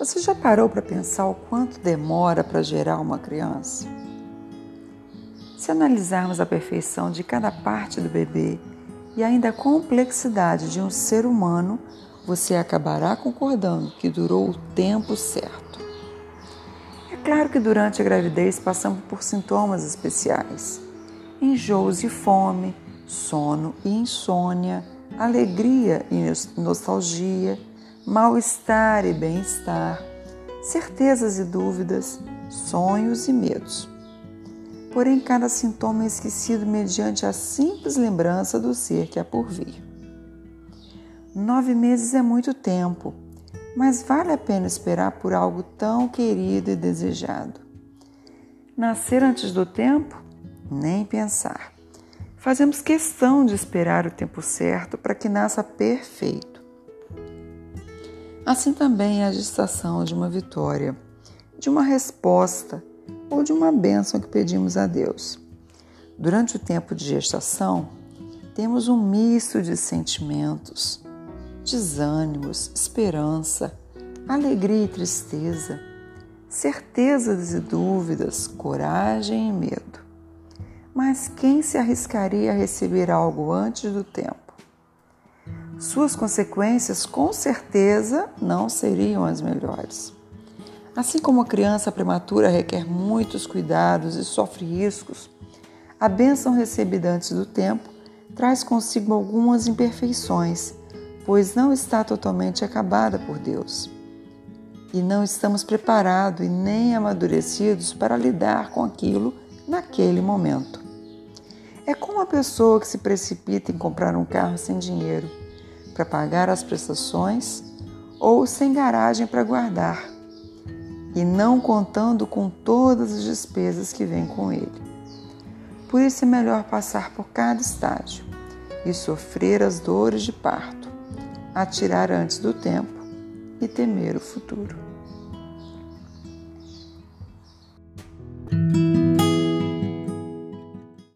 Você já parou para pensar o quanto demora para gerar uma criança? Se analisarmos a perfeição de cada parte do bebê e ainda a complexidade de um ser humano, você acabará concordando que durou o tempo certo. É claro que durante a gravidez passamos por sintomas especiais: enjoos e fome, sono e insônia, alegria e nostalgia mal-estar e bem-estar, certezas e dúvidas, sonhos e medos. Porém, cada sintoma é esquecido mediante a simples lembrança do ser que há por vir. Nove meses é muito tempo, mas vale a pena esperar por algo tão querido e desejado. Nascer antes do tempo? Nem pensar. Fazemos questão de esperar o tempo certo para que nasça perfeito. Assim também é a gestação de uma vitória, de uma resposta ou de uma bênção que pedimos a Deus. Durante o tempo de gestação, temos um misto de sentimentos, desânimos, esperança, alegria e tristeza, certezas e dúvidas, coragem e medo. Mas quem se arriscaria a receber algo antes do tempo? Suas consequências com certeza não seriam as melhores. Assim como a criança prematura requer muitos cuidados e sofre riscos, a bênção recebida antes do tempo traz consigo algumas imperfeições, pois não está totalmente acabada por Deus. E não estamos preparados e nem amadurecidos para lidar com aquilo naquele momento. É como a pessoa que se precipita em comprar um carro sem dinheiro para pagar as prestações ou sem garagem para guardar, e não contando com todas as despesas que vêm com ele. Por isso é melhor passar por cada estágio e sofrer as dores de parto, atirar antes do tempo e temer o futuro.